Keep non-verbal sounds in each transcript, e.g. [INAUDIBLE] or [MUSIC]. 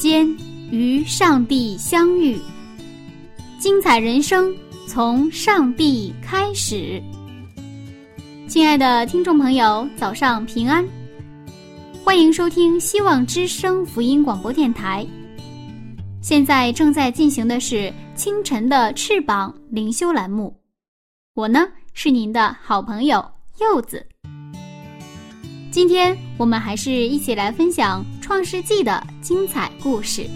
间与上帝相遇，精彩人生从上帝开始。亲爱的听众朋友，早上平安，欢迎收听希望之声福音广播电台。现在正在进行的是清晨的翅膀灵修栏目，我呢是您的好朋友柚子。今天我们还是一起来分享《创世纪》的精彩故事。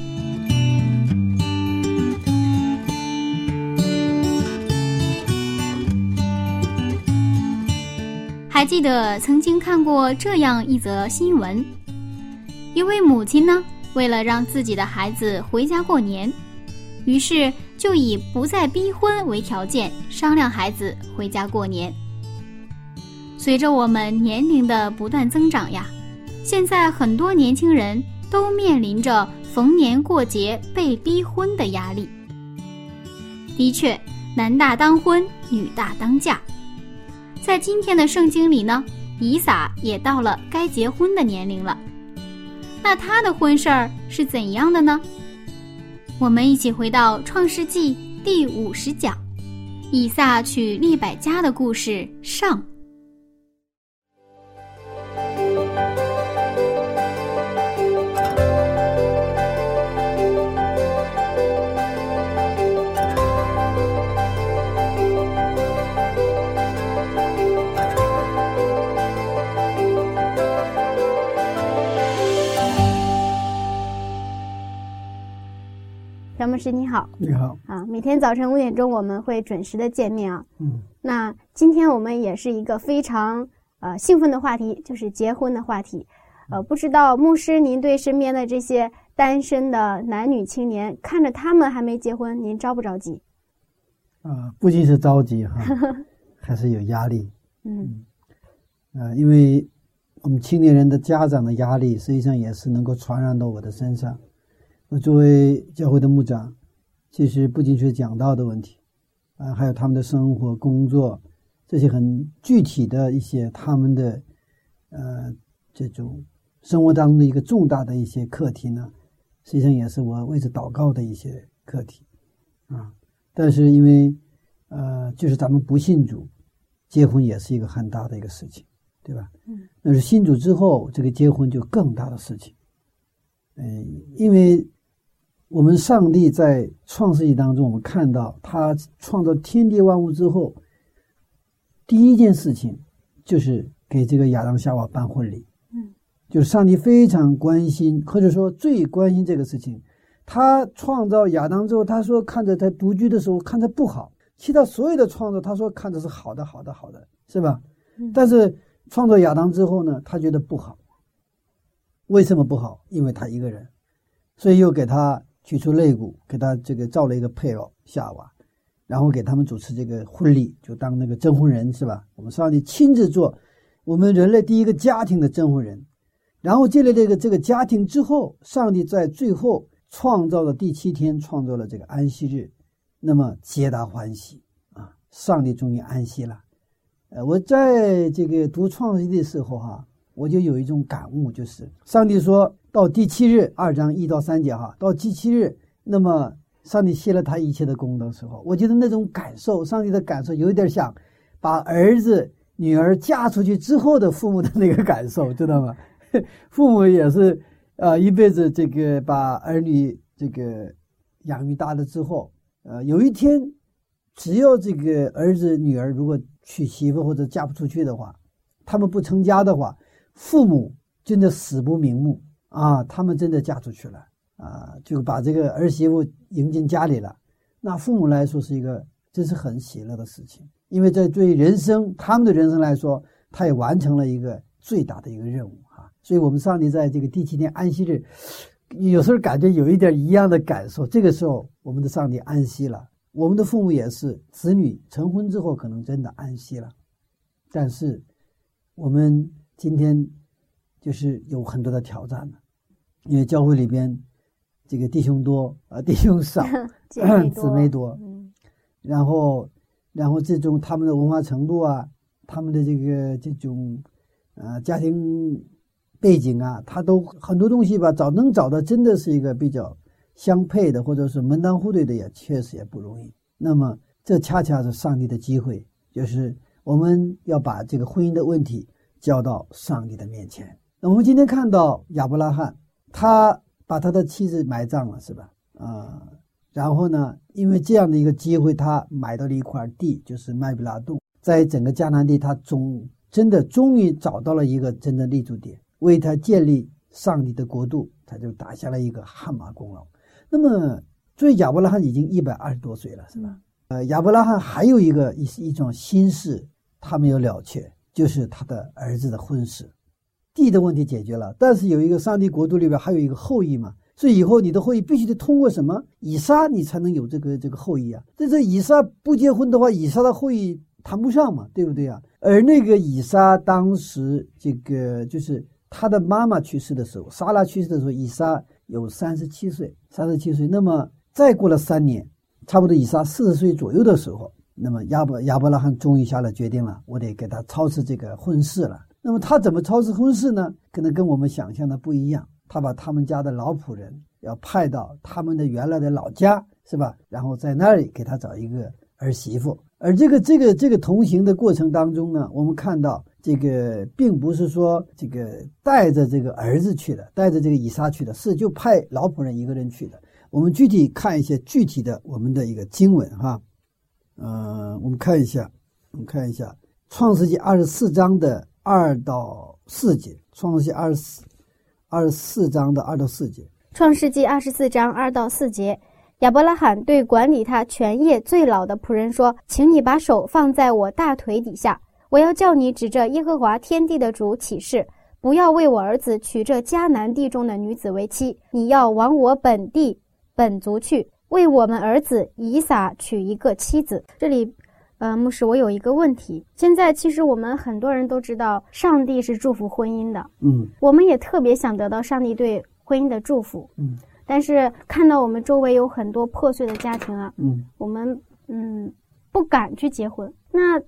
还记得曾经看过这样一则新闻：一位母亲呢，为了让自己的孩子回家过年，于是就以不再逼婚为条件，商量孩子回家过年。随着我们年龄的不断增长呀，现在很多年轻人都面临着逢年过节被逼婚的压力。的确，男大当婚，女大当嫁。在今天的圣经里呢，以撒也到了该结婚的年龄了。那他的婚事儿是怎样的呢？我们一起回到创世纪第五十讲，以撒娶利百加的故事上。张牧师你好，你好啊！每天早晨五点钟我们会准时的见面啊。嗯，那今天我们也是一个非常呃兴奋的话题，就是结婚的话题。呃，不知道牧师您对身边的这些单身的男女青年，看着他们还没结婚，您着不着急？啊，不仅是着急哈，[LAUGHS] 还是有压力。嗯啊，因为我们青年人的家长的压力，实际上也是能够传染到我的身上。我作为教会的牧长，其实不仅是讲道的问题，啊，还有他们的生活、工作这些很具体的一些他们的呃这种生活当中的一个重大的一些课题呢，实际上也是我为之祷告的一些课题啊。但是因为呃，就是咱们不信主，结婚也是一个很大的一个事情，对吧？嗯。那是信主之后，这个结婚就更大的事情。嗯，因为。我们上帝在创世纪当中，我们看到他创造天地万物之后，第一件事情就是给这个亚当夏娃办婚礼。嗯，就是上帝非常关心，或者说最关心这个事情。他创造亚当之后，他说看着他独居的时候看着不好，其他所有的创造他说看着是好的，好的，好的，是吧？但是创造亚当之后呢，他觉得不好。为什么不好？因为他一个人，所以又给他。取出肋骨，给他这个造了一个配偶夏娃，然后给他们主持这个婚礼，就当那个证婚人是吧？我们上帝亲自做我们人类第一个家庭的证婚人，然后建立这个这个家庭之后，上帝在最后创造的第七天创造了这个安息日，那么皆大欢喜啊！上帝终于安息了。呃，我在这个读创世纪的时候哈，我就有一种感悟，就是上帝说。到第七日，二章一到三节哈，到第七日，那么上帝谢了他一切的功的时候，我觉得那种感受，上帝的感受有点像把儿子女儿嫁出去之后的父母的那个感受，知道吗？[LAUGHS] 父母也是啊，一辈子这个把儿女这个养育大了之后，呃，有一天，只要这个儿子女儿如果娶媳妇或者嫁不出去的话，他们不成家的话，父母真的死不瞑目。啊，他们真的嫁出去了啊，就把这个儿媳妇迎进家里了。那父母来说是一个这是很喜乐的事情。因为在对人生他们的人生来说，他也完成了一个最大的一个任务啊。所以，我们上帝在这个第七天安息日，有时候感觉有一点一样的感受。这个时候，我们的上帝安息了，我们的父母也是，子女成婚之后可能真的安息了，但是我们今天就是有很多的挑战了，因为教会里边这个弟兄多啊，弟兄少，[LAUGHS] 姊妹多，嗯，然后，然后这种他们的文化程度啊，他们的这个这种呃家庭。背景啊，他都很多东西吧，找能找到真的是一个比较相配的，或者是门当户对的，也确实也不容易。那么，这恰恰是上帝的机会，就是我们要把这个婚姻的问题交到上帝的面前。那我们今天看到亚伯拉罕，他把他的妻子埋葬了，是吧？啊，然后呢，因为这样的一个机会，他买到了一块地，就是麦比拉洞，在整个迦南地，他终真的终于找到了一个真的立足点。为他建立上帝的国度，他就打下了一个汗马功劳。那么，所以亚伯拉罕已经一百二十多岁了，是吧？呃，亚伯拉罕还有一个一一种心事，他没有了却，就是他的儿子的婚事。地的问题解决了，但是有一个上帝国度里边还有一个后裔嘛，所以以后你的后裔必须得通过什么以撒，你才能有这个这个后裔啊。这这以撒不结婚的话，以撒的后裔谈不上嘛，对不对啊？而那个以撒当时这个就是。他的妈妈去世的时候，莎拉去世的时候，以撒有三十七岁。三十七岁，那么再过了三年，差不多以撒四十岁左右的时候，那么亚伯亚伯拉罕终于下了决定了，我得给他操持这个婚事了。那么他怎么操持婚事呢？可能跟我们想象的不一样。他把他们家的老仆人要派到他们的原来的老家，是吧？然后在那里给他找一个儿媳妇。而这个这个这个同行的过程当中呢，我们看到。这个并不是说这个带着这个儿子去的，带着这个以撒去的，是就派老仆人一个人去的。我们具体看一些具体的我们的一个经文哈，嗯，我们看一下，我们看一下《创世纪二十四章的二到四节，《创世纪二十四二十四章的二到四节，《创世纪二十四章二到四节，亚伯拉罕对管理他全业最老的仆人说：“请你把手放在我大腿底下。”我要叫你指着耶和华天地的主起誓，不要为我儿子娶这迦南地中的女子为妻。你要往我本地本族去，为我们儿子以撒娶一个妻子。这里，呃，牧师，我有一个问题。现在其实我们很多人都知道，上帝是祝福婚姻的，嗯，我们也特别想得到上帝对婚姻的祝福，嗯，但是看到我们周围有很多破碎的家庭啊，嗯，我们嗯不敢去结婚。那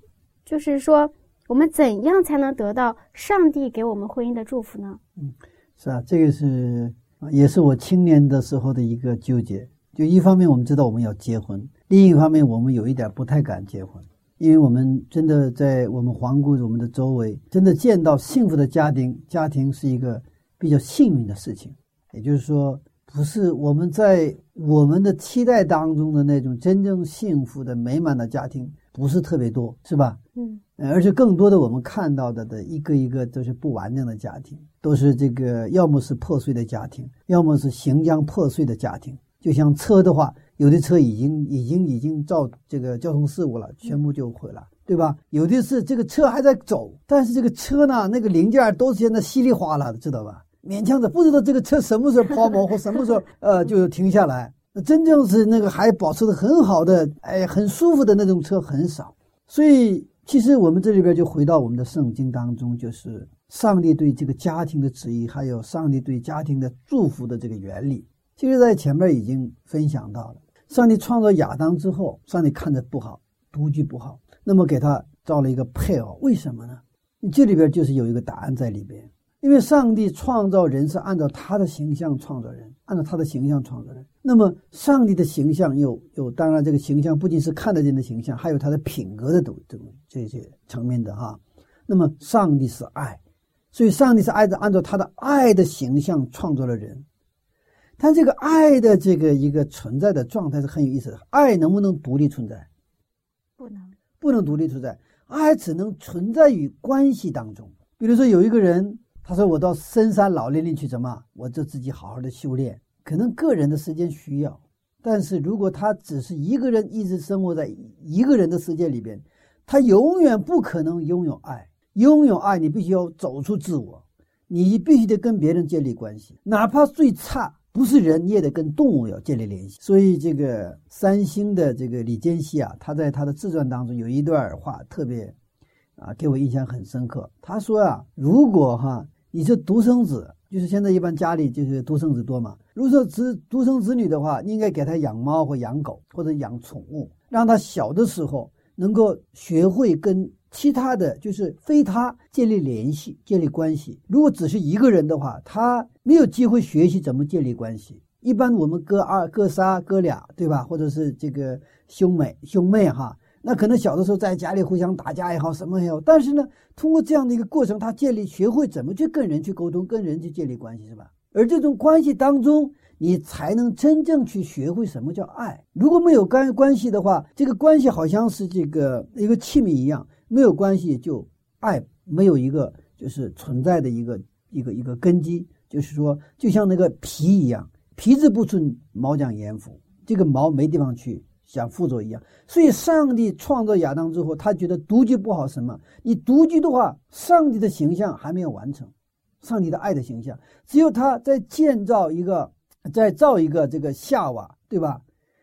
就是说，我们怎样才能得到上帝给我们婚姻的祝福呢？嗯，是啊，这个是也是我青年的时候的一个纠结。就一方面我们知道我们要结婚，另一方面我们有一点不太敢结婚，因为我们真的在我们环顾我们的周围，真的见到幸福的家庭，家庭是一个比较幸运的事情。也就是说，不是我们在我们的期待当中的那种真正幸福的美满的家庭。不是特别多，是吧？嗯，而且更多的我们看到的的一个一个都是不完整的家庭，都是这个要么是破碎的家庭，要么是行将破碎的家庭。就像车的话，有的车已经已经已经造这个交通事故了，全部就毁了，对吧？有的是这个车还在走，但是这个车呢，那个零件都是现在稀里哗啦的，知道吧？勉强的，不知道这个车什么时候抛锚 [LAUGHS] 或什么时候呃就停下来。那真正是那个还保持的很好的，哎，很舒服的那种车很少，所以其实我们这里边就回到我们的圣经当中，就是上帝对这个家庭的旨意，还有上帝对家庭的祝福的这个原理。其实，在前面已经分享到了，上帝创造亚当之后，上帝看着不好，独居不好，那么给他造了一个配偶，为什么呢？这里边就是有一个答案在里边。因为上帝创造人是按照他的形象创造人，按照他的形象创造人。那么，上帝的形象又有，当然这个形象不仅是看得见的形象，还有他的品格的等等这些层面的哈。那么，上帝是爱，所以上帝是按照按照他的爱的形象创造了人。但这个爱的这个一个存在的状态是很有意思的。爱能不能独立存在？不能，不能独立存在。爱只能存在于关系当中。比如说，有一个人。他说：“我到深山老林里去，怎么？我就自己好好的修炼。可能个人的时间需要，但是如果他只是一个人，一直生活在一个人的世界里边，他永远不可能拥有爱。拥有爱，你必须要走出自我，你必须得跟别人建立关系，哪怕最差不是人，你也得跟动物要建立联系。所以，这个三星的这个李坚熙啊，他在他的自传当中有一段话特别啊，给我印象很深刻。他说啊，如果哈你是独生子，就是现在一般家里就是独生子多嘛，如果说子独生子女的话，应该给他养猫或养狗或者养宠物，让他小的时候能够学会跟。其他的就是非他建立联系、建立关系。如果只是一个人的话，他没有机会学习怎么建立关系。一般我们哥二、哥仨、哥俩，对吧？或者是这个兄妹、兄妹哈，那可能小的时候在家里互相打架也好，什么也好。但是呢，通过这样的一个过程，他建立、学会怎么去跟人去沟通、跟人去建立关系，是吧？而这种关系当中，你才能真正去学会什么叫爱。如果没有关关系的话，这个关系好像是这个一个器皿一样。没有关系，就爱没有一个就是存在的一个一个一个根基，就是说，就像那个皮一样，皮质不存，毛将焉附，这个毛没地方去想附着一样。所以，上帝创造亚当之后，他觉得独居不好。什么？你独居的话，上帝的形象还没有完成，上帝的爱的形象，只有他在建造一个，在造一个这个夏娃，对吧？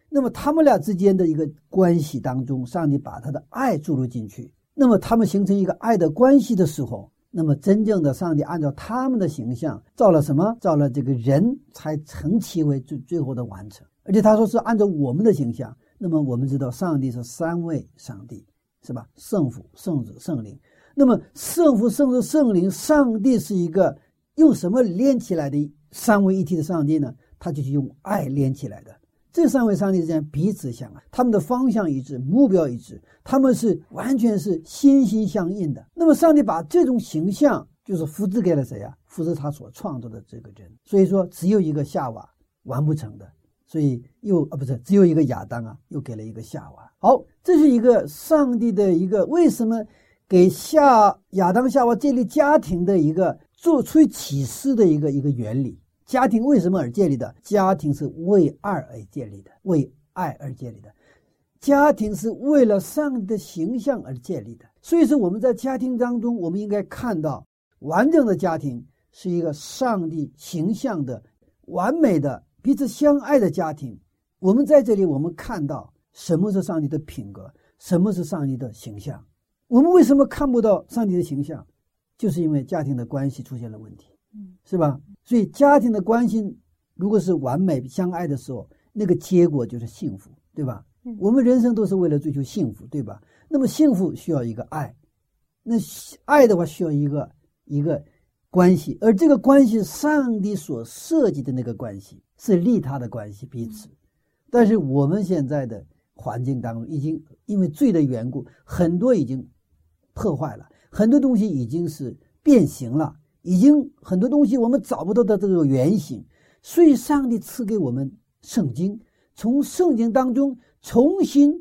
那么他们俩之间的一个关系当中，上帝把他的爱注入进去。那么他们形成一个爱的关系的时候，那么真正的上帝按照他们的形象造了什么？造了这个人才成其为最最后的完成。而且他说是按照我们的形象。那么我们知道上帝是三位上帝，是吧？圣父、圣子、圣灵。那么圣父、圣子、圣灵，上帝是一个用什么连起来的三位一体的上帝呢？他就是用爱连起来的。这三位上帝之间彼此相爱，他们的方向一致，目标一致，他们是完全是心心相印的。那么，上帝把这种形象就是复制给了谁呀？复制他所创造的这个人。所以说，只有一个夏娃完不成的，所以又啊，不是只有一个亚当啊，又给了一个夏娃。好，这是一个上帝的一个为什么给夏亚当夏娃建立家庭的一个做出启示的一个一个原理。家庭为什么而建立的？家庭是为爱而建立的，为爱而建立的。家庭是为了上帝的形象而建立的。所以说，我们在家庭当中，我们应该看到完整的家庭是一个上帝形象的、完美的、彼此相爱的家庭。我们在这里，我们看到什么是上帝的品格，什么是上帝的形象。我们为什么看不到上帝的形象？就是因为家庭的关系出现了问题，是吧？所以，家庭的关系如果是完美相爱的时候，那个结果就是幸福，对吧？我们人生都是为了追求幸福，对吧？那么幸福需要一个爱，那爱的话需要一个一个关系，而这个关系，上帝所设计的那个关系是利他的关系，彼此。但是我们现在的环境当中，已经因为罪的缘故，很多已经破坏了，很多东西已经是变形了。已经很多东西我们找不到的这个原型，所以上帝赐给我们圣经，从圣经当中重新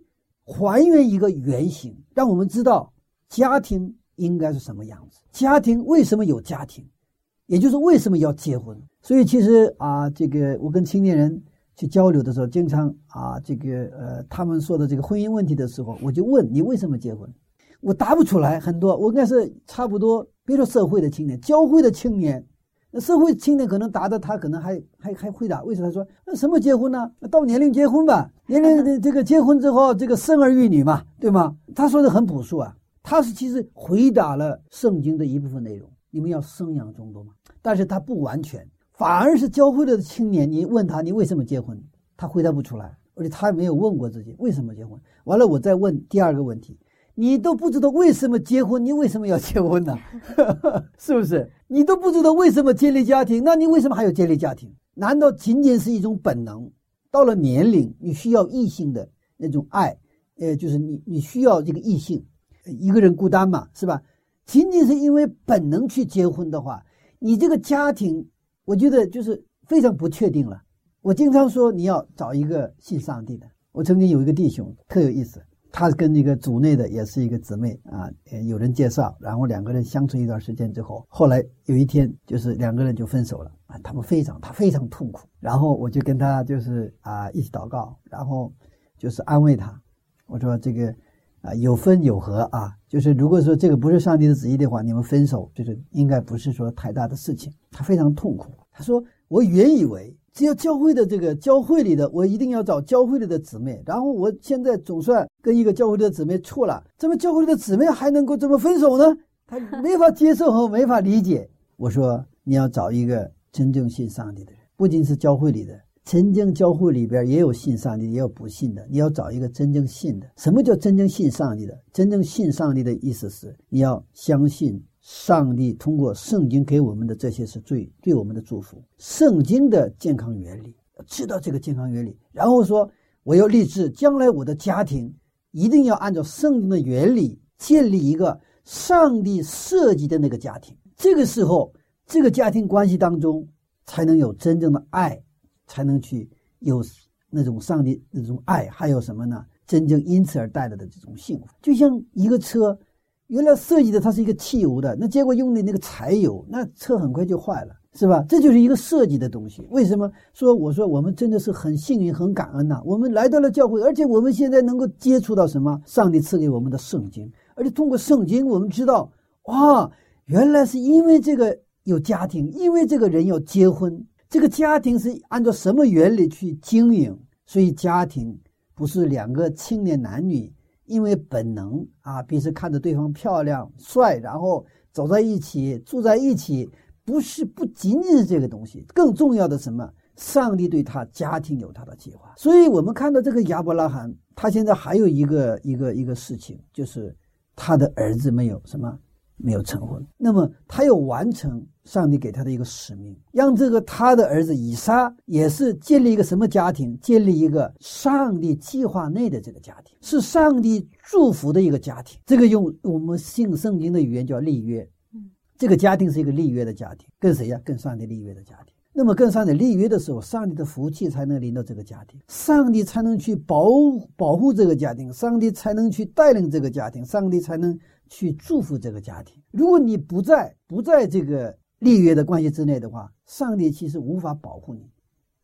还原一个原型，让我们知道家庭应该是什么样子，家庭为什么有家庭，也就是为什么要结婚。所以其实啊，这个我跟青年人去交流的时候，经常啊，这个呃，他们说的这个婚姻问题的时候，我就问你为什么结婚，我答不出来很多，我应该是差不多。别说社会的青年，教会的青年，那社会青年可能答的他可能还还还回答，为什么他说那什么结婚呢？到年龄结婚吧，年龄这个结婚之后，这个生儿育女嘛，对吗？他说的很朴素啊，他是其实回答了圣经的一部分内容，你们要生养众多嘛，但是他不完全，反而是教会的青年，你问他你为什么结婚，他回答不出来，而且他也没有问过自己为什么结婚。完了，我再问第二个问题。你都不知道为什么结婚，你为什么要结婚呢？[LAUGHS] 是不是？你都不知道为什么建立家庭，那你为什么还要建立家庭？难道仅仅是一种本能？到了年龄，你需要异性的那种爱，呃，就是你你需要这个异性，一个人孤单嘛，是吧？仅仅是因为本能去结婚的话，你这个家庭，我觉得就是非常不确定了。我经常说你要找一个信上帝的。我曾经有一个弟兄特有意思。他跟那个组内的也是一个姊妹啊，有人介绍，然后两个人相处一段时间之后，后来有一天就是两个人就分手了啊，他们非常他非常痛苦，然后我就跟他就是啊一起祷告，然后就是安慰他，我说这个啊有分有合啊，就是如果说这个不是上帝的旨意的话，你们分手就是应该不是说太大的事情，他非常痛苦，他说我原以为。只要教会的这个教会里的，我一定要找教会里的姊妹。然后我现在总算跟一个教会里的姊妹处了，怎么教会里的姊妹还能够这么分手呢？他没法接受和没法理解。我说你要找一个真正信上帝的人，不仅是教会里的，真正教会里边也有信上帝，也有不信的。你要找一个真正信的。什么叫真正信上帝的？真正信上帝的意思是你要相信。上帝通过圣经给我们的这些是最对我们的祝福。圣经的健康原理，知道这个健康原理，然后说我要立志，将来我的家庭一定要按照圣经的原理建立一个上帝设计的那个家庭。这个时候，这个家庭关系当中才能有真正的爱，才能去有那种上帝那种爱，还有什么呢？真正因此而带来的这种幸福，就像一个车。原来设计的它是一个汽油的，那结果用的那个柴油，那车很快就坏了，是吧？这就是一个设计的东西。为什么说我说我们真的是很幸运、很感恩呐？我们来到了教会，而且我们现在能够接触到什么？上帝赐给我们的圣经，而且通过圣经，我们知道，哇，原来是因为这个有家庭，因为这个人要结婚，这个家庭是按照什么原理去经营？所以家庭不是两个青年男女。因为本能啊，彼此看着对方漂亮帅，然后走在一起住在一起，不是不仅仅是这个东西，更重要的什么？上帝对他家庭有他的计划。所以我们看到这个亚伯拉罕，他现在还有一个一个一个事情，就是他的儿子没有什么。没有成婚，那么他要完成上帝给他的一个使命，让这个他的儿子以撒也是建立一个什么家庭？建立一个上帝计划内的这个家庭，是上帝祝福的一个家庭。这个用我们信圣经的语言叫立约。嗯，这个家庭是一个立约的家庭，跟谁呀？跟上帝立约的家庭。那么跟上帝立约的时候，上帝的福气才能临到这个家庭，上帝才能去保保护这个家庭，上帝才能去带领这个家庭，上帝才能。去祝福这个家庭。如果你不在不在这个立约的关系之内的话，上帝其实无法保护你。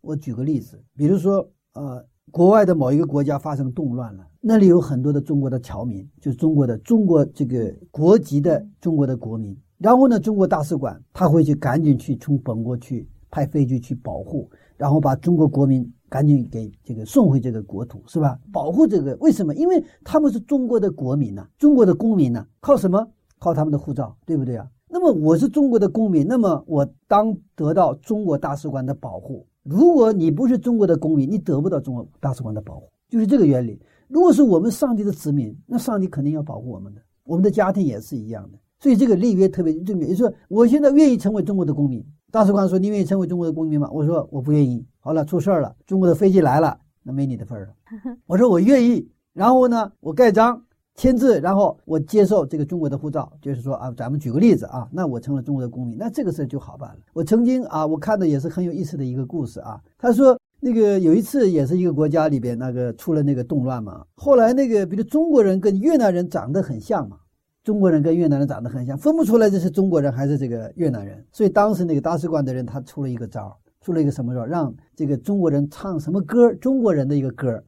我举个例子，比如说，呃，国外的某一个国家发生动乱了，那里有很多的中国的侨民，就是中国的中国这个国籍的中国的国民。然后呢，中国大使馆他会去赶紧去从本国去派飞机去保护，然后把中国国民。赶紧给这个送回这个国土，是吧？保护这个，为什么？因为他们是中国的国民呐，中国的公民呐，靠什么？靠他们的护照，对不对啊？那么我是中国的公民，那么我当得到中国大使馆的保护。如果你不是中国的公民，你得不到中国大使馆的保护，就是这个原理。如果是我们上帝的子民，那上帝肯定要保护我们的，我们的家庭也是一样的。所以这个立约特别重要。就说我现在愿意成为中国的公民。大使馆说：“你愿意成为中国的公民吗？”我说：“我不愿意。”好了，出事儿了，中国的飞机来了，那没你的份儿了。我说：“我愿意。”然后呢，我盖章签字，然后我接受这个中国的护照。就是说啊，咱们举个例子啊，那我成了中国的公民，那这个事儿就好办了。我曾经啊，我看的也是很有意思的一个故事啊。他说，那个有一次也是一个国家里边那个出了那个动乱嘛，后来那个比如中国人跟越南人长得很像嘛。中国人跟越南人长得很像，分不出来这是中国人还是这个越南人。所以当时那个大使馆的人他出了一个招，出了一个什么招？让这个中国人唱什么歌？中国人的一个歌，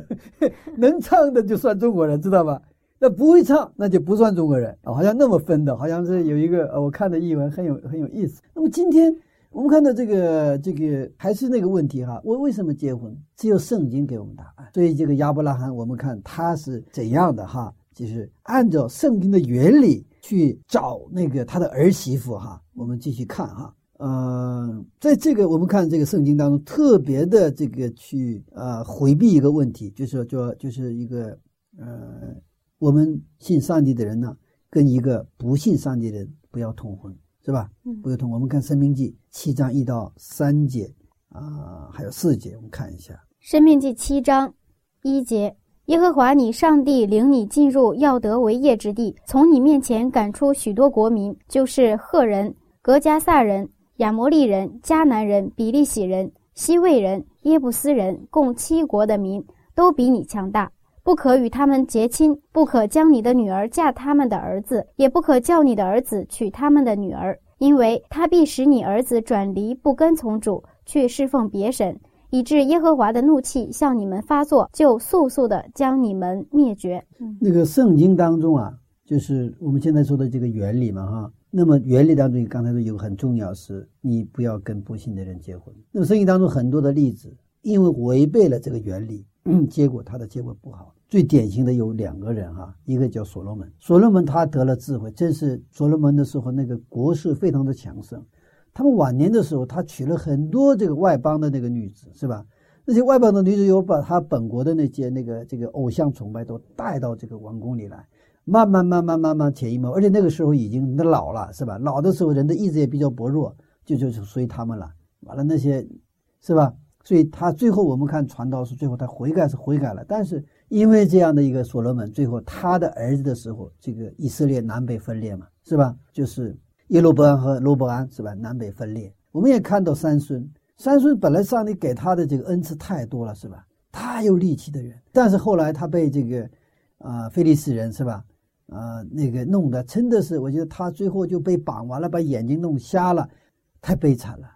[LAUGHS] 能唱的就算中国人，知道吧？那不会唱那就不算中国人啊，好像那么分的，好像是有一个呃，我看的译文很有很有意思。那么今天我们看到这个这个还是那个问题哈，我为什么结婚？只有圣经给我们答案。所以这个亚伯拉罕，我们看他是怎样的哈。就是按照圣经的原理去找那个他的儿媳妇哈，我们继续看哈，呃，在这个我们看这个圣经当中，特别的这个去呃回避一个问题，就是说就是一个呃，我们信上帝的人呢，跟一个不信上帝的人不要通婚，是吧？不要通。我们看《生命记》七章一到三节啊，还有四节，我们看一下《生命记》七章一节。耶和华你上帝领你进入要得为业之地，从你面前赶出许多国民，就是赫人、格加萨人、亚摩利人、迦南人、比利洗人、西魏人、耶布斯人，共七国的民，都比你强大。不可与他们结亲，不可将你的女儿嫁他们的儿子，也不可叫你的儿子娶他们的女儿，因为他必使你儿子转离，不跟从主，去侍奉别神，以致耶和华的怒气向你们发作，就速速的将你们灭绝。那个圣经当中啊，就是我们现在说的这个原理嘛，哈。那么原理当中，刚才说有个很重要，是你不要跟不信的人结婚。那么圣经当中很多的例子，因为违背了这个原理，结果他的结果不好。最典型的有两个人哈，一个叫所罗门，所罗门他得了智慧，正是所罗门的时候，那个国势非常的强盛。他们晚年的时候，他娶了很多这个外邦的那个女子，是吧？那些外邦的女子又把他本国的那些那个这个偶像崇拜都带到这个王宫里来。慢慢慢慢慢慢潜移默，而且那个时候已经老了，是吧？老的时候人的意志也比较薄弱，就就就随他们了。完了那些，是吧？所以他最后我们看传道书，最后他悔改是悔改了，但是因为这样的一个所罗门，最后他的儿子的时候，这个以色列南北分裂嘛，是吧？就是耶罗伯安和罗伯安，是吧？南北分裂。我们也看到三孙，三孙本来上帝给他的这个恩赐太多了，是吧？太有力气的人，但是后来他被这个啊菲利斯人，是吧？啊，那个弄的真的是，我觉得他最后就被绑完了，把眼睛弄瞎了，太悲惨了，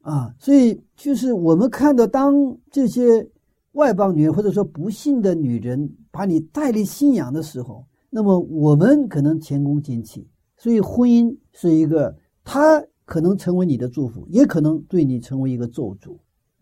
啊，所以就是我们看到，当这些外邦女人或者说不幸的女人把你带离信仰的时候，那么我们可能前功尽弃。所以婚姻是一个，它可能成为你的祝福，也可能对你成为一个咒诅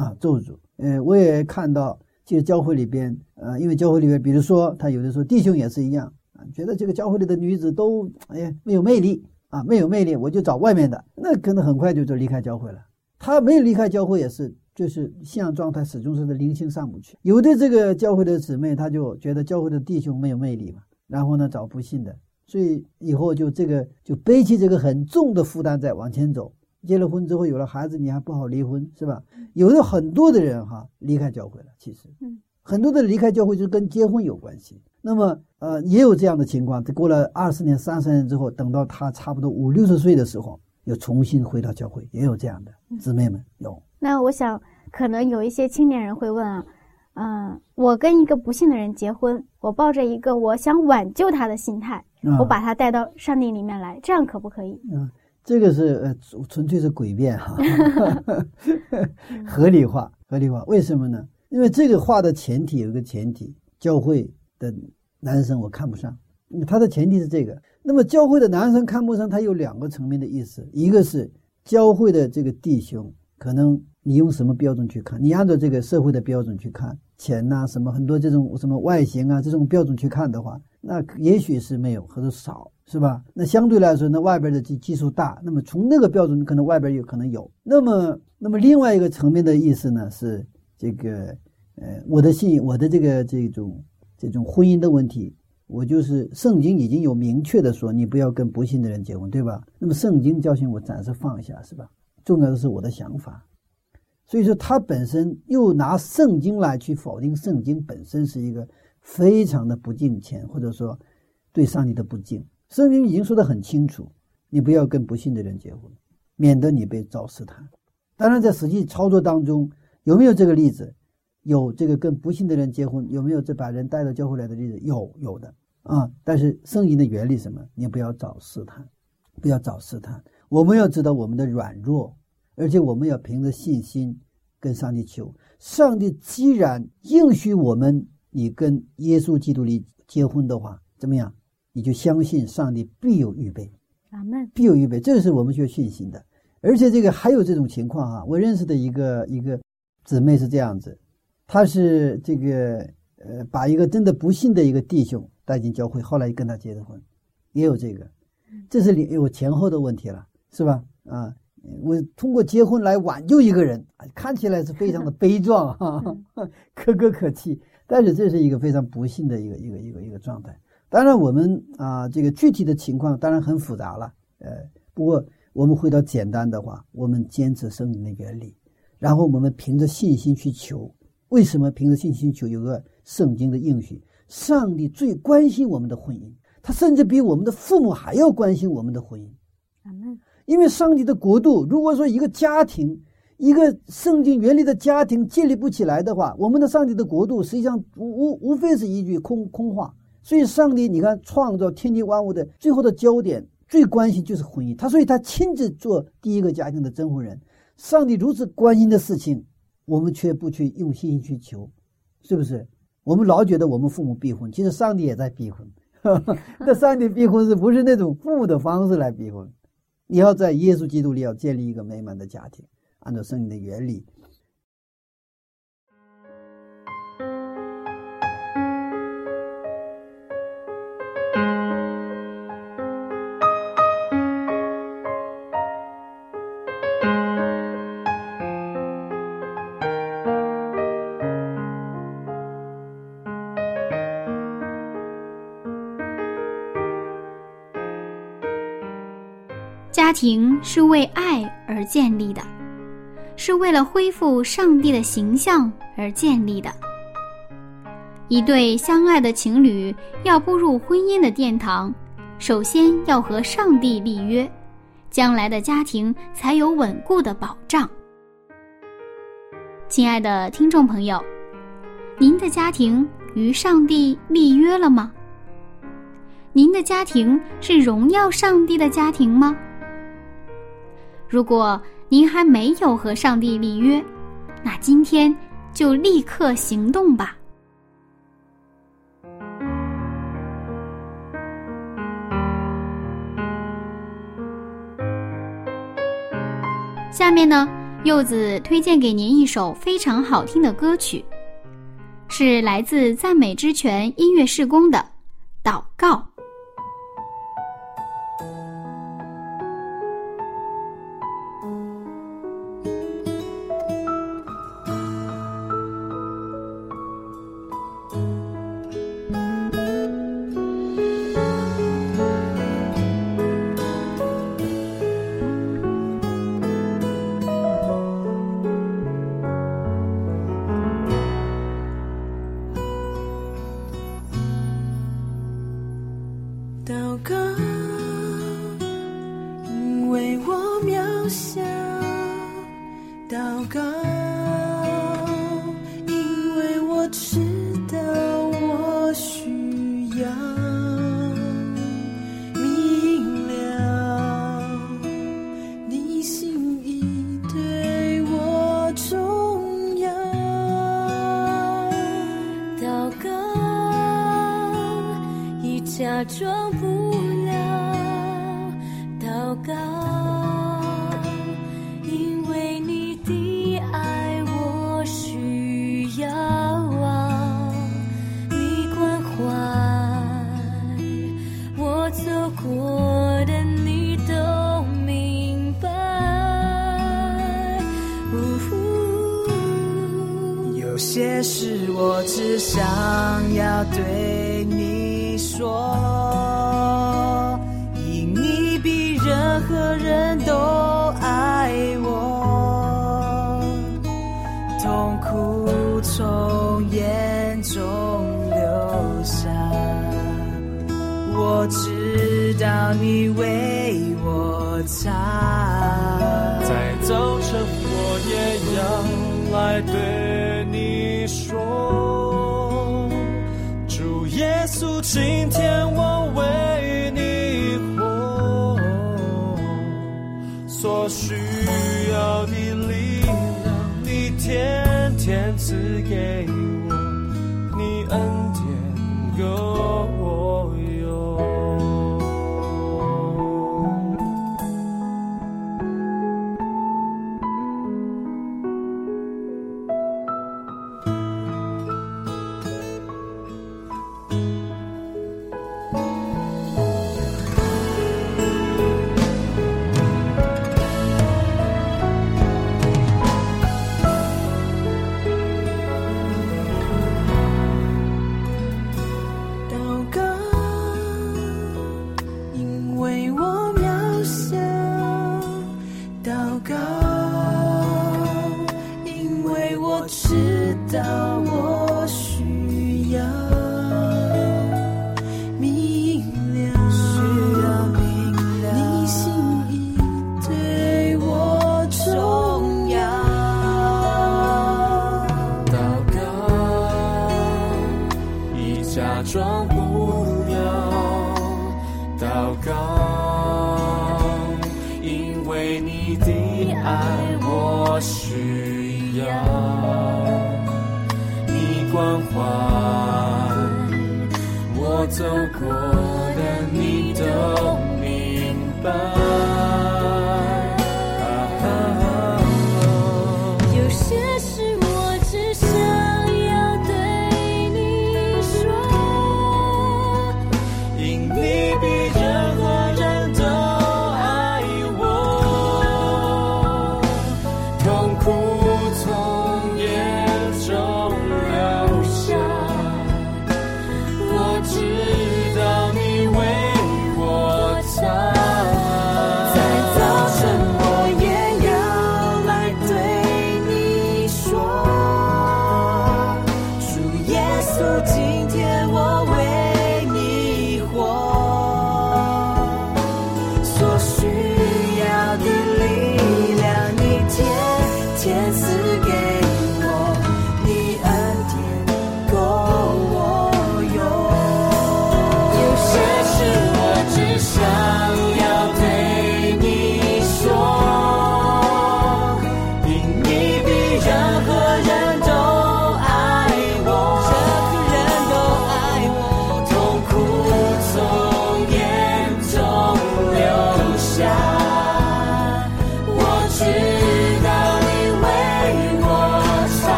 啊，咒诅。呃，我也看到，这个教会里边，呃，因为教会里边，比如说他有的时候弟兄也是一样。啊觉得这个教会里的女子都哎呀没有魅力啊，没有魅力，我就找外面的，那可能很快就就离开教会了。他没有离开教会也是，就是信仰状态始终是在灵性上不去。有的这个教会的姊妹，他就觉得教会的弟兄没有魅力嘛，然后呢找不信的，所以以后就这个就背起这个很重的负担在往前走。结了婚之后有了孩子，你还不好离婚是吧？有的很多的人哈离开教会了，其实，嗯，很多的离开教会就跟结婚有关系。那么，呃，也有这样的情况。过了二十年、三十年之后，等到他差不多五六十岁的时候，又重新回到教会，也有这样的姊妹们有。那我想，可能有一些青年人会问啊，嗯，我跟一个不幸的人结婚，我抱着一个我想挽救他的心态，我把他带到上帝里面来，这样可不可以？嗯，这个是呃，纯粹是诡辩哈，[LAUGHS] 合理化，合理化。为什么呢？因为这个话的前提有一个前提，教会。的男生我看不上，他的前提是这个。那么教会的男生看不上他有两个层面的意思，一个是教会的这个弟兄，可能你用什么标准去看？你按照这个社会的标准去看，钱呐什么很多这种什么外形啊这种标准去看的话，那也许是没有或者少，是吧？那相对来说，那外边的基基数大，那么从那个标准可能外边有可能有。那么，那么另外一个层面的意思呢是这个，呃，我的信，我的这个这种。这种婚姻的问题，我就是圣经已经有明确的说，你不要跟不信的人结婚，对吧？那么圣经教训我暂时放下，是吧？重要的是我的想法。所以说，他本身又拿圣经来去否定圣经本身是一个非常的不敬虔，或者说对上帝的不敬。圣经已经说得很清楚，你不要跟不信的人结婚，免得你被遭试探。当然，在实际操作当中，有没有这个例子？有这个跟不信的人结婚，有没有这把人带到教会来的例子？有，有的啊。但是圣经的原理什么？你不要找试探，不要找试探。我们要知道我们的软弱，而且我们要凭着信心跟上帝求。上帝既然应许我们，你跟耶稣基督里结婚的话，怎么样？你就相信上帝必有预备。阿门。必有预备，这个是我们需要信心的。而且这个还有这种情况啊，我认识的一个一个姊妹是这样子。她是这个呃，把一个真的不幸的一个弟兄带进教会，后来跟他结的婚，也有这个，这是有前后的问题了，是吧？啊，我通过结婚来挽救一个人，看起来是非常的悲壮哈，[LAUGHS] 可歌可泣，但是这是一个非常不幸的一个一个一个一个状态。当然，我们啊，这个具体的情况当然很复杂了，呃，不过我们回到简单的话，我们坚持生命的原理，然后我们凭着信心去求。为什么凭着信心求有个圣经的应许？上帝最关心我们的婚姻，他甚至比我们的父母还要关心我们的婚姻。因为上帝的国度，如果说一个家庭一个圣经原理的家庭建立不起来的话，我们的上帝的国度实际上无无无非是一句空空话。所以，上帝你看创造天地万物的最后的焦点，最关心就是婚姻。他所以他亲自做第一个家庭的征婚人。上帝如此关心的事情，我们却不去用心去求，是不是？我们老觉得我们父母逼婚，其实上帝也在逼婚。[LAUGHS] 那上帝逼婚是不是那种父母的方式来逼婚？你要在耶稣基督里要建立一个美满的家庭，按照圣经的原理。家庭是为爱而建立的，是为了恢复上帝的形象而建立的。一对相爱的情侣要步入婚姻的殿堂，首先要和上帝立约，将来的家庭才有稳固的保障。亲爱的听众朋友，您的家庭与上帝立约了吗？您的家庭是荣耀上帝的家庭吗？如果您还没有和上帝立约，那今天就立刻行动吧。下面呢，柚子推荐给您一首非常好听的歌曲，是来自赞美之泉音乐事工的《祷告》。假装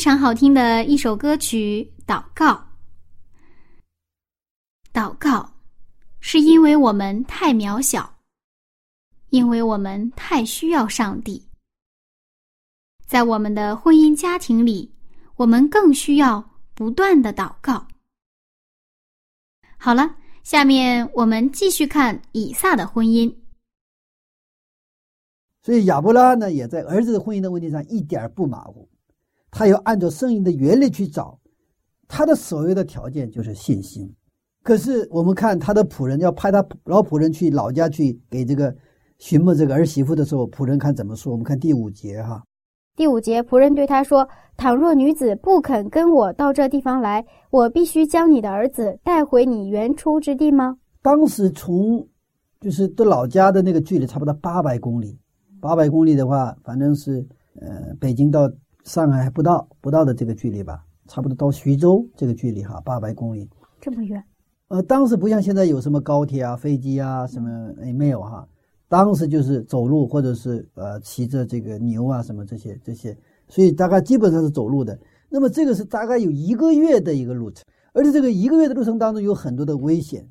非常好听的一首歌曲《祷告》。祷告，是因为我们太渺小，因为我们太需要上帝。在我们的婚姻家庭里，我们更需要不断的祷告。好了，下面我们继续看以撒的婚姻。所以亚伯拉罕呢，也在儿子婚姻的问题上一点不马虎，他要按照圣经的原理去找，他的首要的条件就是信心。可是我们看他的仆人要派他老仆人去老家去给这个寻摸这个儿媳妇的时候，仆人看怎么说？我们看第五节哈，第五节，仆人对他说：“倘若女子不肯跟我到这地方来，我必须将你的儿子带回你原出之地吗当时从就是到老家的那个距离差不多八百公里，八百公里的话，反正是呃北京到上海还不到不到的这个距离吧，差不多到徐州这个距离哈，八百公里。？”这么远，呃，当时不像现在有什么高铁啊、飞机啊，什么也没有哈。当时就是走路，或者是呃骑着这个牛啊什么这些这些，所以大概基本上是走路的。那么这个是大概有一个月的一个路程，而且这个一个月的路程当中有很多的危险。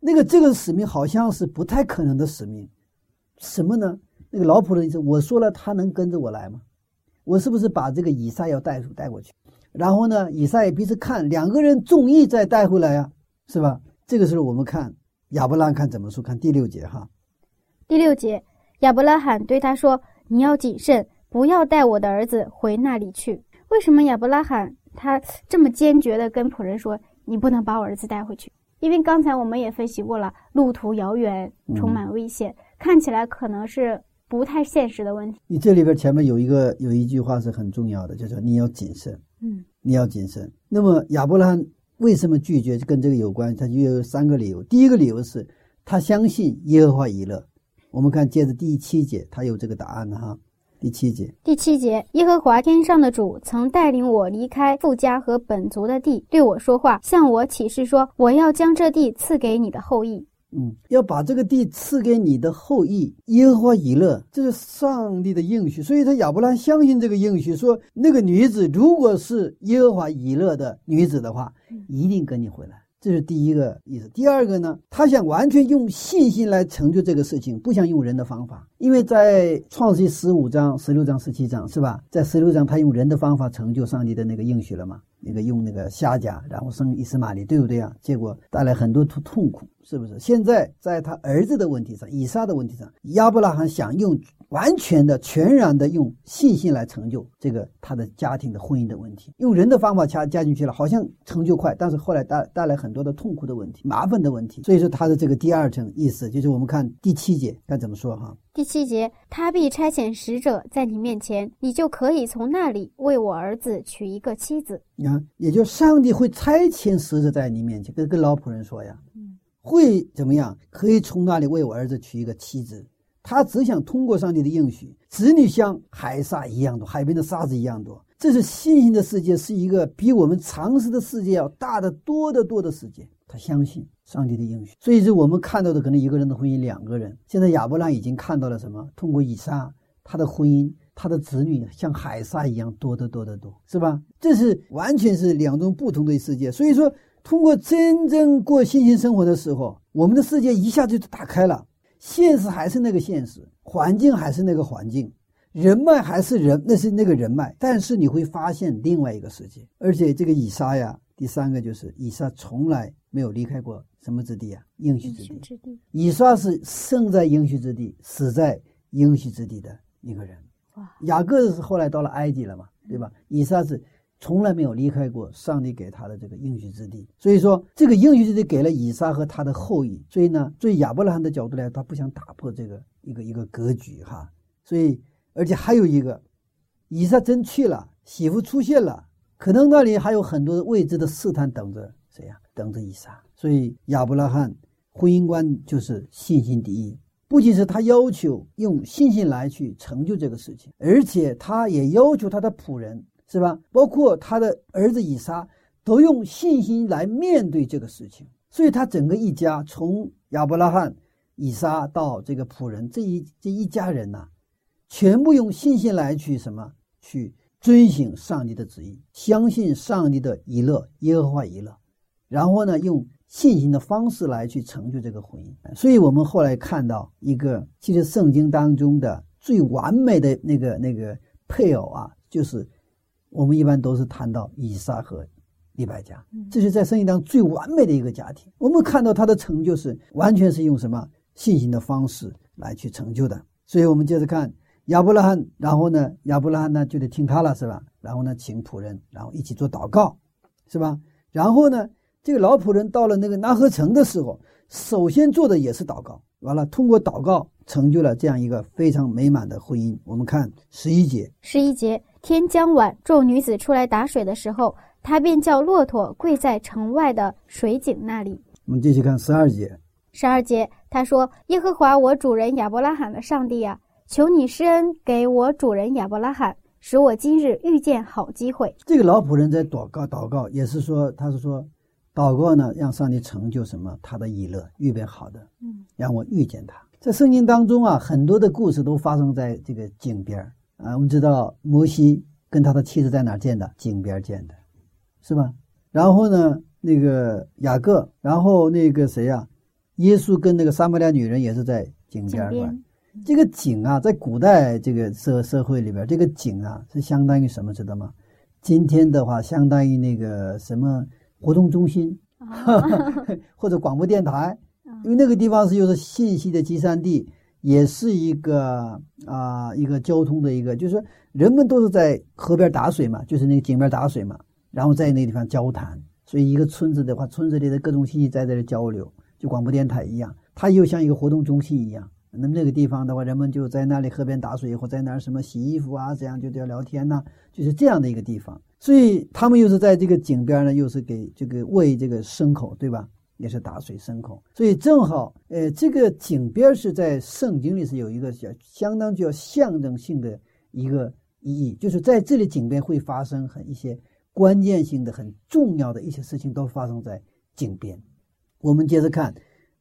那个这个使命好像是不太可能的使命，什么呢？那个老仆人意思，我说了他能跟着我来吗？我是不是把这个以撒要带带过去？然后呢，以撒也彼此看两个人中意再带回来呀、是吧？这个时候我们看亚伯拉罕看怎么说？看第六节哈，第六节，亚伯拉罕对他说：“你要谨慎，不要带我的儿子回那里去。”为什么亚伯拉罕他这么坚决的跟仆人说：“你不能把我儿子带回去。”因为刚才我们也分析过了，路途遥远，充满危险，看起来可能是不太现实的问题。你这里边前面有一个有一句话是很重要的，就是你要谨慎，嗯你要谨慎。那么亚伯拉罕为什么拒绝？跟这个有关，他就有三个理由。第一个理由是他相信耶和华以勒。我们看接着第七节，他有这个答案了哈。第七节，第七节，耶和华天上的主曾带领我离开富家和本族的地，对我说话，向我启示说：“我要将这地赐给你的后裔。嗯，要把这个地赐给你的后裔耶和华以勒，这是上帝的应许。所以他亚伯拉罕相信这个应许，说那个女子如果是耶和华以勒的女子的话，一定跟你回来。这是第一个意思。第二个呢，他想完全用信心来成就这个事情，不想用人的方法。因为在创世纪十五章、十六章、十七章是吧？在十六章他用人的方法成就上帝的那个应许了嘛？那个用那个虾甲，然后生以斯玛利，对不对啊？结果带来很多痛痛苦，是不是？现在在他儿子的问题上，以撒的问题上，亚伯拉罕想用完全的、全然的用信心来成就这个他的家庭的婚姻的问题，用人的方法加加进去了，好像成就快，但是后来带带来很多的痛苦的问题、麻烦的问题。所以说他的这个第二层意思就是我们看第七节该怎么说哈？”第七节，他必差遣使者在你面前，你就可以从那里为我儿子娶一个妻子。你看，也就上帝会差遣使者在你面前，跟跟老仆人说呀，会怎么样？可以从那里为我儿子娶一个妻子。他只想通过上帝的应许，子女像海沙一样多，海边的沙子一样多。这是信心的世界，是一个比我们常识的世界要大得多得多的世界。他相信上帝的应许，所以说我们看到的可能一个人的婚姻，两个人。现在亚伯拉已经看到了什么？通过以撒，他的婚姻，他的子女像海沙一样多得多得多，是吧？这是完全是两种不同的世界。所以说，通过真正过信心生活的时候，我们的世界一下子就打开了。现实还是那个现实，环境还是那个环境，人脉还是人，那是那个人脉。但是你会发现另外一个世界，而且这个以撒呀，第三个就是以撒从来没有离开过什么之地啊？应许之地。之地，以撒是生在应许之地，死在应许之地的一个人。哇，雅各是后来到了埃及了嘛，对吧？以撒是从来没有离开过上帝给他的这个应许之地，所以说这个应许之地给了以撒和他的后裔。所以呢，对亚伯拉罕的角度来，他不想打破这个一个一个格局哈。所以，而且还有一个，以撒真去了，媳妇出现了，可能那里还有很多未知的试探等着谁呀？等着以撒。所以亚伯拉罕婚姻观就是信心第一。不仅是他要求用信心来去成就这个事情，而且他也要求他的仆人，是吧？包括他的儿子以撒，都用信心来面对这个事情。所以他整个一家，从亚伯拉罕、以撒到这个仆人这一这一家人呐、全部用信心来去什么？去遵行上帝的旨意，相信上帝的以勒耶和华以勒，然后呢，用信心的方式来去成就这个婚姻。所以我们后来看到一个，其实圣经当中的最完美的那个那个配偶啊，就是我们一般都是谈到以撒和利百加，这是在圣经当中最完美的一个家庭。我们看到他的成就是完全是用什么信心的方式来去成就的。所以我们接着看亚伯拉罕，然后呢，亚伯拉罕呢就得听他了，是吧？然后呢，请仆人，然后一起做祷告，是吧？然后呢，这个老仆人到了那个拿合城的时候，首先做的也是祷告，完了通过祷告成就了这样一个非常美满的婚姻。我们看十一节，十一节，天将晚，众女子出来打水的时候，他便叫骆驼跪在城外的水井那里。我们继续看十二节。十二节，他说：“耶和华我主人亚伯拉罕的上帝啊，求你施恩给我主人亚伯拉罕，使我今日遇见好机会。这个老仆人在祷告，祷告也是说，他是说，祷告呢，让上帝成就什么？他的以乐，预备好的，嗯，让我遇见他。在圣经当中啊，很多的故事都发生在这个井边儿啊。我们知道摩西跟他的妻子在哪儿见的？井边见的，是吧？然后呢，那个雅各，然后那个谁呀、耶稣跟那个撒玛利亚女人也是在井井边儿这个井啊，在古代这个社社会里边，这个井啊是相当于什么，知道吗？今天的话，相当于那个什么活动中心，[LAUGHS] 或者广播电台，因为那个地方是又是信息的集散地，也是一个啊、一个交通的一个，就是人们都是在河边打水嘛，就是那个井边打水嘛，然后在那个地方交谈。所以一个村子的话，村子里的各种信息在这里交流，就广播电台一样，它又像一个活动中心一样。那么那个地方的话，人们就在那里河边打水，或在那儿什么洗衣服啊，这样就叫聊天呐、就是这样的一个地方。所以他们又是在这个井边呢，又是给这个喂这个牲口，对吧？也是打水牲口，所以正好，呃，这个井边是在圣经里是有一个叫相当具有象征性的一个意义，就是在这里井边会发生很一些关键性的、很重要的一些事情都发生在井边。我们接着看，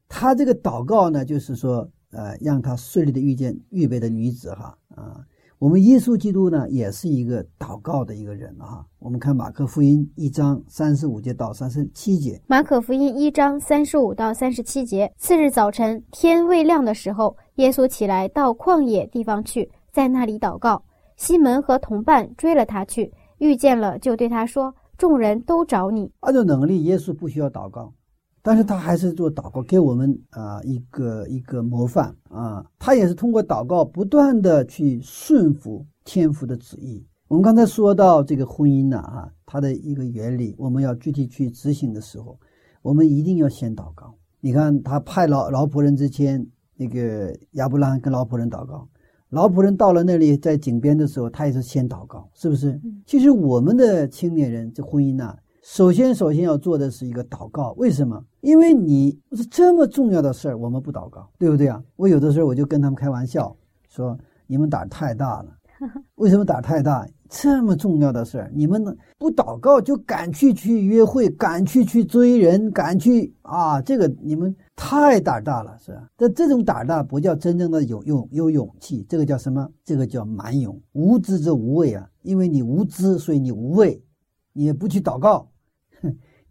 他这个祷告呢，就是说，呃，让他顺利的遇见预备的女子哈啊。我们耶稣基督呢，也是一个祷告的一个人啊。我们看马可福音一章三十五节到三十七节，马可福音一章三十五到三十七节。次日早晨，天未亮的时候，耶稣起来到旷野地方去，在那里祷告。西门和同伴追了他去，遇见了，就对他说：“众人都找你。按照能力，耶稣不需要祷告，但是他还是做祷告，给我们啊、一个一个模范啊。他也是通过祷告不断的去顺服天父的旨意。我们刚才说到这个婚姻呢，哈，它的一个原理，我们要具体去执行的时候，我们一定要先祷告。你看，他派老老仆人之前，那个亚伯拉罕跟老仆人祷告，老仆人到了那里，在井边的时候，他也是先祷告，是不是？其实我们的青年人这婚姻呐、首先首先要做的是一个祷告。为什么？因为你是这么重要的事儿，我们不祷告，对不对啊？我有的时候我就跟他们开玩笑说：“你们胆儿太大了。[LAUGHS] ”为什么胆儿太大？这么重要的事儿，你们不祷告就敢去去约会，敢去去追人，敢去啊！这个你们太胆儿大了，是吧？但这种胆儿大不叫真正的有有有勇气，这个叫什么？这个叫蛮勇。无知则无畏啊，因为你无知，所以你无畏，你也不去祷告。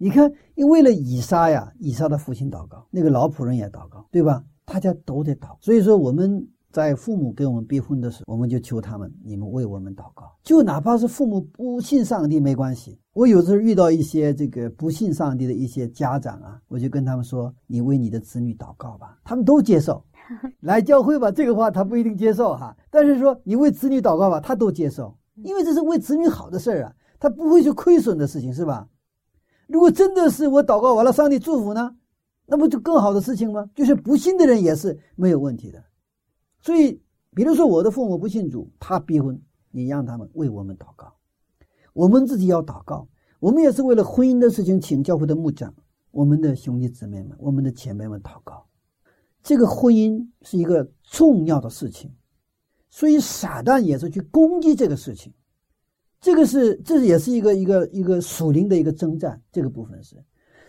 哼，你看，因为了以撒呀，以撒的父亲祷告，那个老仆人也祷告，对吧？大家都得祷。所以说我们。在父母给我们逼婚的时候，我们就求他们，你们为我们祷告。就哪怕是父母不信上帝没关系。我有时候遇到一些这个不信上帝的一些家长啊，我就跟他们说：“你为你的子女祷告吧。”他们都接受。[LAUGHS] 来教会吧，这个话他不一定接受哈。但是说你为子女祷告吧，他都接受，因为这是为子女好的事儿啊，他不会去亏损的事情，是吧？如果真的是我祷告完了，上帝祝福呢，那不就更好的事情吗？就是不信的人也是没有问题的。所以，比如说我的父母不信主，他逼婚，你让他们为我们祷告，我们自己要祷告。我们也是为了婚姻的事情请教会的牧长、我们的兄弟姊妹们、我们的姐妹们祷告。这个婚姻是一个重要的事情，所以撒旦也是去攻击这个事情。这个是，这也是一个一个一个属灵的一个征战。这个部分是。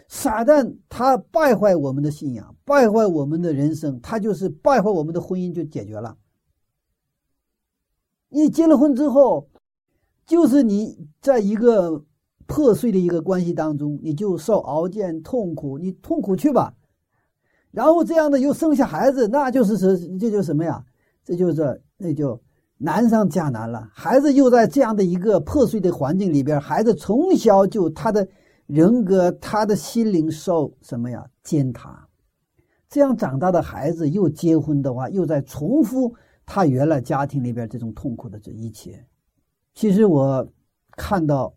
撒旦他败坏我们的信仰，败坏我们的人生，他就是败坏我们的婚姻就解决了。你结了婚之后，就是你在一个破碎的一个关系当中，你就受熬煎痛苦，你痛苦去吧。然后这样的又生下孩子，那就是什这就什么呀？这就是那就难上加难了。孩子又在这样的一个破碎的环境里边，孩子从小就他的。人格，他的心灵受什么呀？践踏。这样长大的孩子又结婚的话，又在重复他原来家庭里边这种痛苦的这一切。其实我看到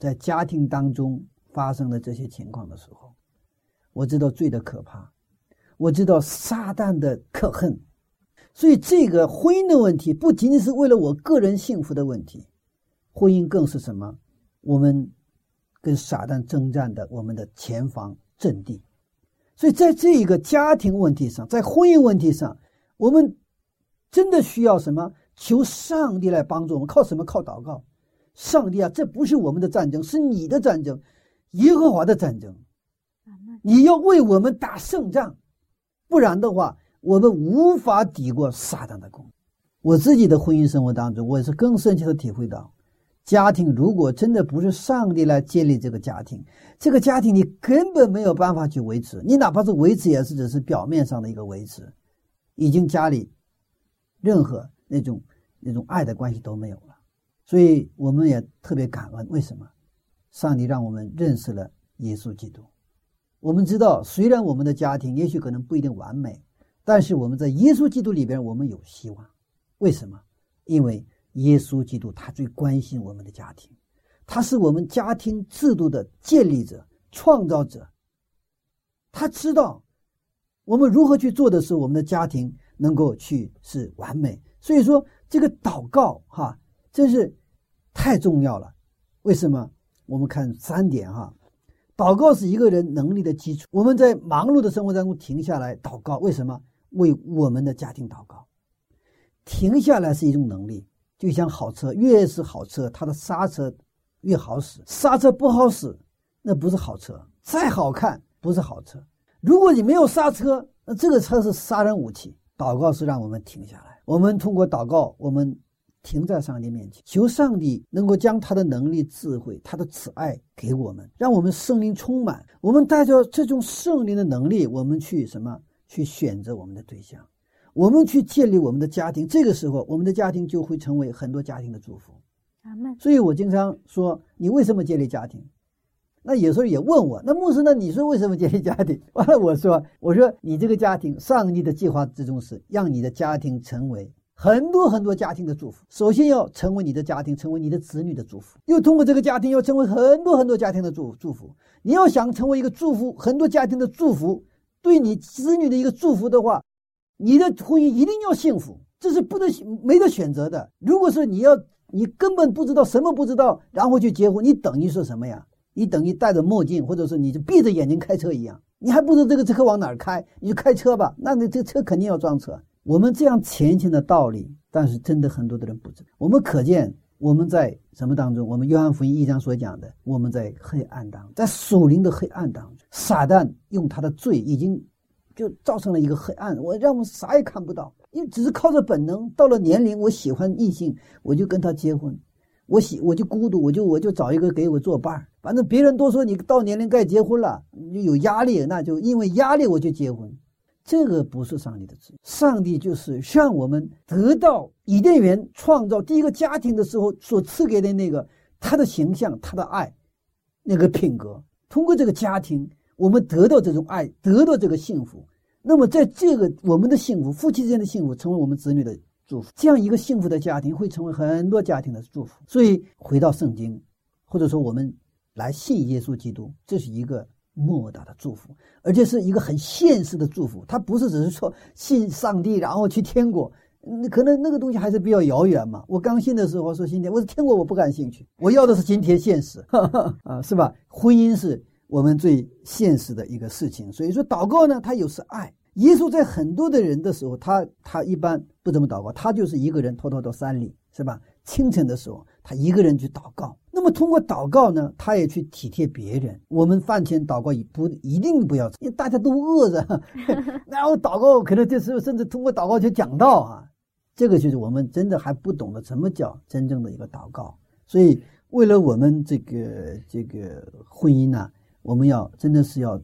在家庭当中发生的这些情况的时候，我知道罪的可怕，我知道撒旦的可恨。所以这个婚姻的问题不仅仅是为了我个人幸福的问题，婚姻更是什么？我们。跟撒旦征战的我们的前方阵地，所以在这一个家庭问题上，在婚姻问题上，我们真的需要什么？求上帝来帮助我们，靠什么？靠祷告。上帝啊，这不是我们的战争，是你的战争，耶和华的战争。你要为我们打胜仗，不然的话，我们无法抵过撒旦的攻。我自己的婚姻生活当中，我也是更深切的体会到。家庭如果真的不是上帝来建立这个家庭，这个家庭你根本没有办法去维持。你哪怕是维持，也是只是表面上的一个维持，已经家里任何那种那种爱的关系都没有了。所以我们也特别感恩，为什么？上帝让我们认识了耶稣基督。我们知道，虽然我们的家庭也许可能不一定完美，但是我们在耶稣基督里边，我们有希望。为什么？因为。耶稣基督他最关心我们的家庭，他是我们家庭制度的建立者、创造者。他知道我们如何去做的是，我们的家庭能够去是完美。所以说，这个祷告哈，真是太重要了。为什么？我们看三点哈。祷告是一个人能力的基础。我们在忙碌的生活当中停下来祷告，为什么？为我们的家庭祷告。停下来是一种能力，就像好车，越是好车，它的刹车越好使。刹车不好使，那不是好车。再好看，不是好车。如果你没有刹车，那这个车是杀人武器。祷告是让我们停下来。我们通过祷告，我们停在上帝面前，求上帝能够将他的能力、智慧、他的慈爱给我们，让我们圣灵充满。我们带着这种圣灵的能力，我们去什么？去选择我们的对象，我们去建立我们的家庭。这个时候，我们的家庭就会成为很多家庭的祝福。所以我经常说，你为什么建立家庭？那有时候也问我，那牧师呢？你说为什么建立家庭？[LAUGHS] 完了，我说，我说你这个家庭，上帝的计划之中是让你的家庭成为很多很多家庭的祝福。首先要成为你的家庭，成为你的子女的祝福，又通过这个家庭要成为很多很多家庭的祝祝福。你要想成为一个祝福，很多家庭的祝福，对你子女的一个祝福的话，你的婚姻一定要幸福，这是不能没得选择的。如果说你要你根本不知道什么不知道，然后去结婚，你等于是什么呀？你等于戴着墨镜，或者说你就闭着眼睛开车一样，你还不知道这个车往哪儿开，你就开车吧，那你这车肯定要撞车。我们这样浅显的道理，但是真的很多的人不知道。我们可见我们在什么当中？我们约翰福音一章所讲的，我们在黑暗当中，在属灵的黑暗当中，撒旦用他的罪已经就造成了一个黑暗，我让我啥也看不到，因为只是靠着本能。到了年龄，我喜欢异性，我就跟他结婚。我喜我就孤独，我就我就找一个给我作伴。反正别人都说你到年龄该结婚了，你就有压力，那就因为压力我就结婚。这个不是上帝的旨意，上帝就是让我们得到伊甸园创造第一个家庭的时候所赐给的那个他的形象、他的爱，那个品格。通过这个家庭，我们得到这种爱，得到这个幸福。那么在这个我们的幸福，夫妻之间的幸福，成为我们子女的。祝福这样一个幸福的家庭会成为很多家庭的祝福。所以回到圣经，或者说我们来信耶稣基督，这是一个莫大的祝福，而且是一个很现实的祝福。它不是只是说信上帝然后去天国，那可能那个东西还是比较遥远嘛。我刚信的时候说信天，我说天国我不感兴趣，我要的是今天现实 [LAUGHS] 啊，是吧？婚姻是我们最现实的一个事情。所以说祷告呢，它有是爱。耶稣在很多的人的时候，他他一般不怎么祷告，他就是一个人偷偷到山里，是吧？清晨的时候，他一个人去祷告。那么通过祷告呢，他也去体贴别人。我们饭前祷告，不一定不要，因为大家都饿着。[LAUGHS] 然后祷告可能就是甚至通过祷告去讲道啊，这个就是我们真的还不懂得什么叫真正的一个祷告。所以为了我们这个这个婚姻呢，我们要真的是要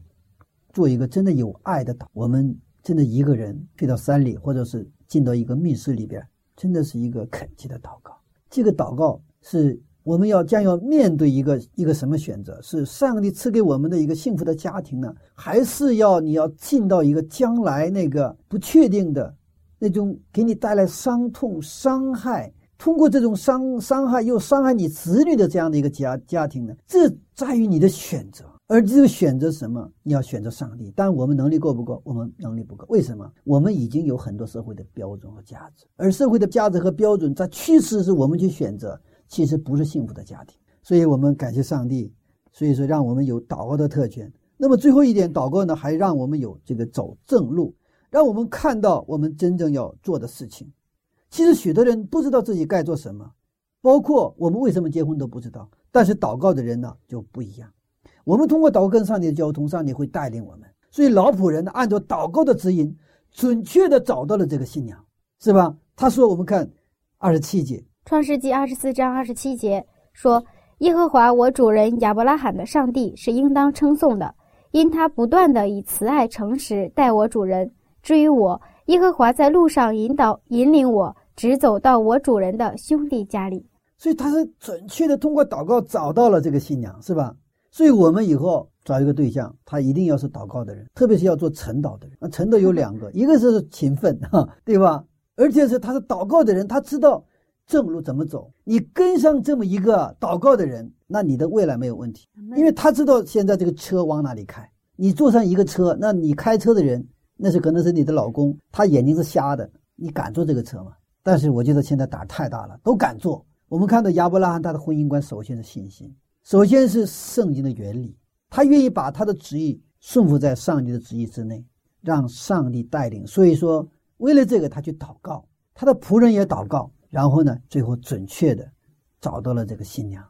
做一个真的有爱的祷。我们。真的一个人去到山里，或者是进到一个密室里边，真的是一个恳切的祷告。这个祷告是我们要将要面对一个一个什么选择？是上帝赐给我们的一个幸福的家庭呢，还是要你要进到一个将来那个不确定的那种给你带来伤痛、伤害，通过这种伤伤害又伤害你子女的这样的一个家家庭呢？这在于你的选择。而这个选择什么？你要选择上帝。但我们能力够不够？我们能力不够。为什么？我们已经有很多社会的标准和价值，而社会的价值和标准在趋势是我们去选择，其实不是幸福的家庭。所以我们感谢上帝，所以说让我们有祷告的特权。那么最后一点，祷告呢，还让我们有这个走正路，让我们看到我们真正要做的事情。其实许多人不知道自己该做什么，包括我们为什么结婚都不知道。但是祷告的人呢就不一样。我们通过祷告跟上帝的交通，上帝会带领我们。所以老仆人呢，按照祷告的指引，准确的找到了这个新娘，是吧？他说：“我们看二十七节，《创世纪》二十四章二十七节说：“耶和华我主人亚伯拉罕的上帝是应当称颂的，因他不断的以慈爱诚实待我主人。至于我，耶和华在路上引导引领我，直走到我主人的兄弟家里。”所以他是准确的通过祷告找到了这个新娘，是吧？所以，我们以后找一个对象，他一定要是祷告的人，特别是要做晨祷的人。那晨祷有两个，[LAUGHS] 一个是勤奋，哈，对吧？而且是他是祷告的人，他知道正路怎么走。你跟上这么一个祷告的人，那你的未来没有问题，因为他知道现在这个车往哪里开。你坐上一个车，那你开车的人，那是可能是你的老公，他眼睛是瞎的，你敢坐这个车吗？但是我觉得现在胆儿太大了，都敢坐。我们看到亚伯拉罕他的婚姻观，首先是信心，首先是圣经的原理，他愿意把他的旨意顺服在上帝的旨意之内，让上帝带领。所以说，为了这个，他去祷告，他的仆人也祷告，然后呢，最后准确的找到了这个新娘。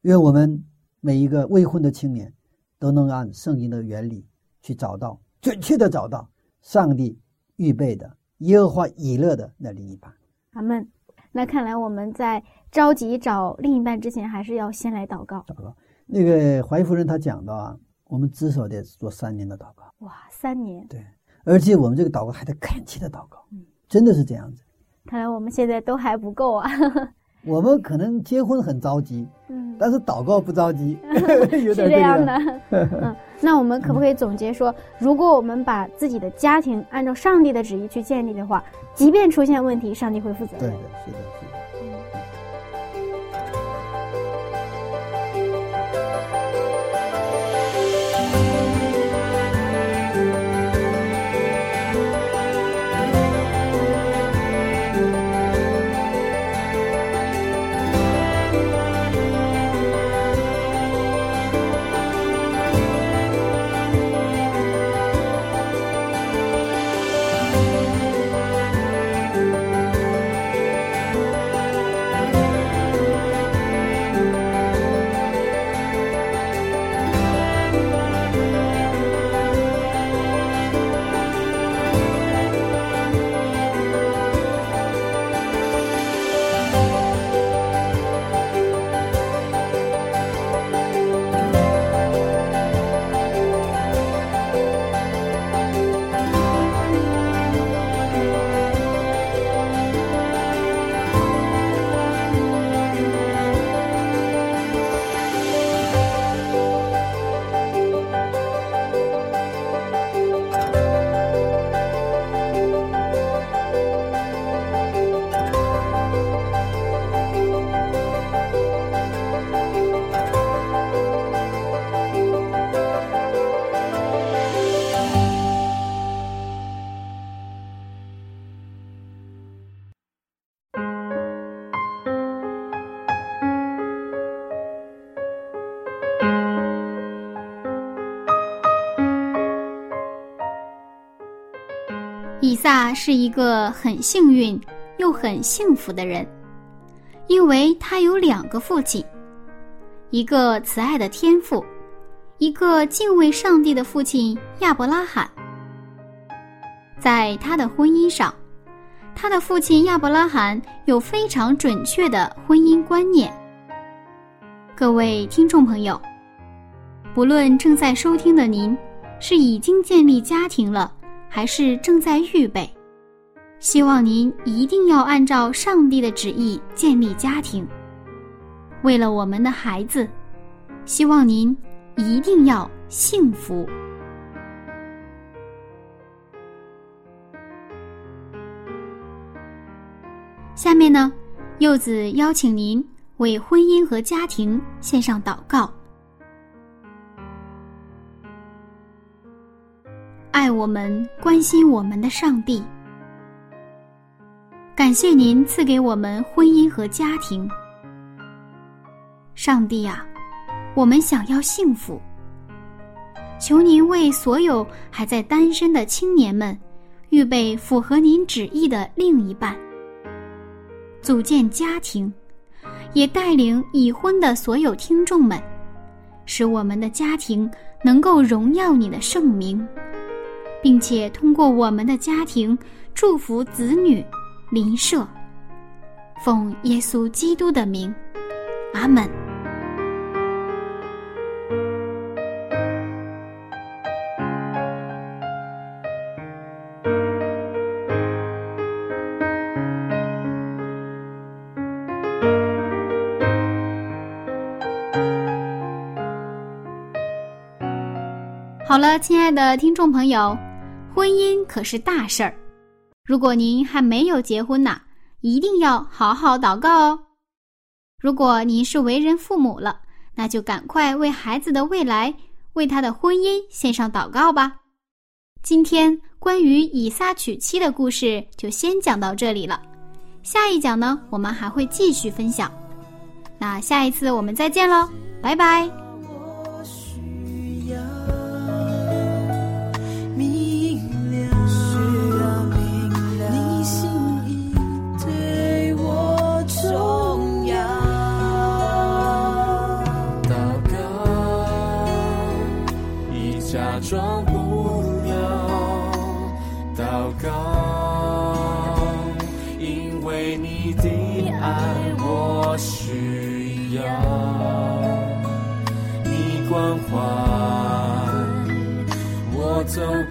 愿我们每一个未婚的青年都能按圣经的原理去找到，准确的找到上帝预备的耶和华以勒的那另一半。阿门。那看来我们在着急找另一半之前，还是要先来祷告。祷告。那个怀夫人她讲到啊，我们至少得做三年的祷告，哇，三年！对，而且我们这个祷告还得恳切的祷告，嗯真的是这样子。看来我们现在都还不够啊。[LAUGHS] 我们可能结婚很着急，嗯，但是祷告不着急，[LAUGHS] 有是点这样的。。嗯，那我们可不可以总结说，如果我们把自己的家庭按照上帝的旨意去建立的话，即便出现问题，上帝会负责任对的。，是的，是的。以撒是一个很幸运又很幸福的人，因为他有两个父亲，一个慈爱的天父，一个敬畏上帝的父亲亚伯拉罕。在他的婚姻上，他的父亲亚伯拉罕有非常准确的婚姻观念。各位听众朋友，不论正在收听的您是已经建立家庭了，还是正在预备，希望您一定要按照上帝的旨意建立家庭。为了我们的孩子，希望您一定要幸福。下面呢，柚子邀请您为婚姻和家庭献上祷告。爱我们、关心我们的上帝，感谢您赐给我们婚姻和家庭。上帝啊，我们想要幸福，求您为所有还在单身的青年们预备符合您旨意的另一半，组建家庭，也带领已婚的所有听众们，使我们的家庭能够荣耀你的圣名。并且通过我们的家庭祝福子女、邻舍，奉耶稣基督的名，阿门。好了，亲爱的听众朋友，婚姻可是大事儿。如果您还没有结婚呢，一定要好好祷告哦。如果您是为人父母了，那就赶快为孩子的未来、为他的婚姻献上祷告吧。今天关于以撒娶妻的故事就先讲到这里了，下一讲呢，我们还会继续分享。那下一次我们再见喽，拜拜。我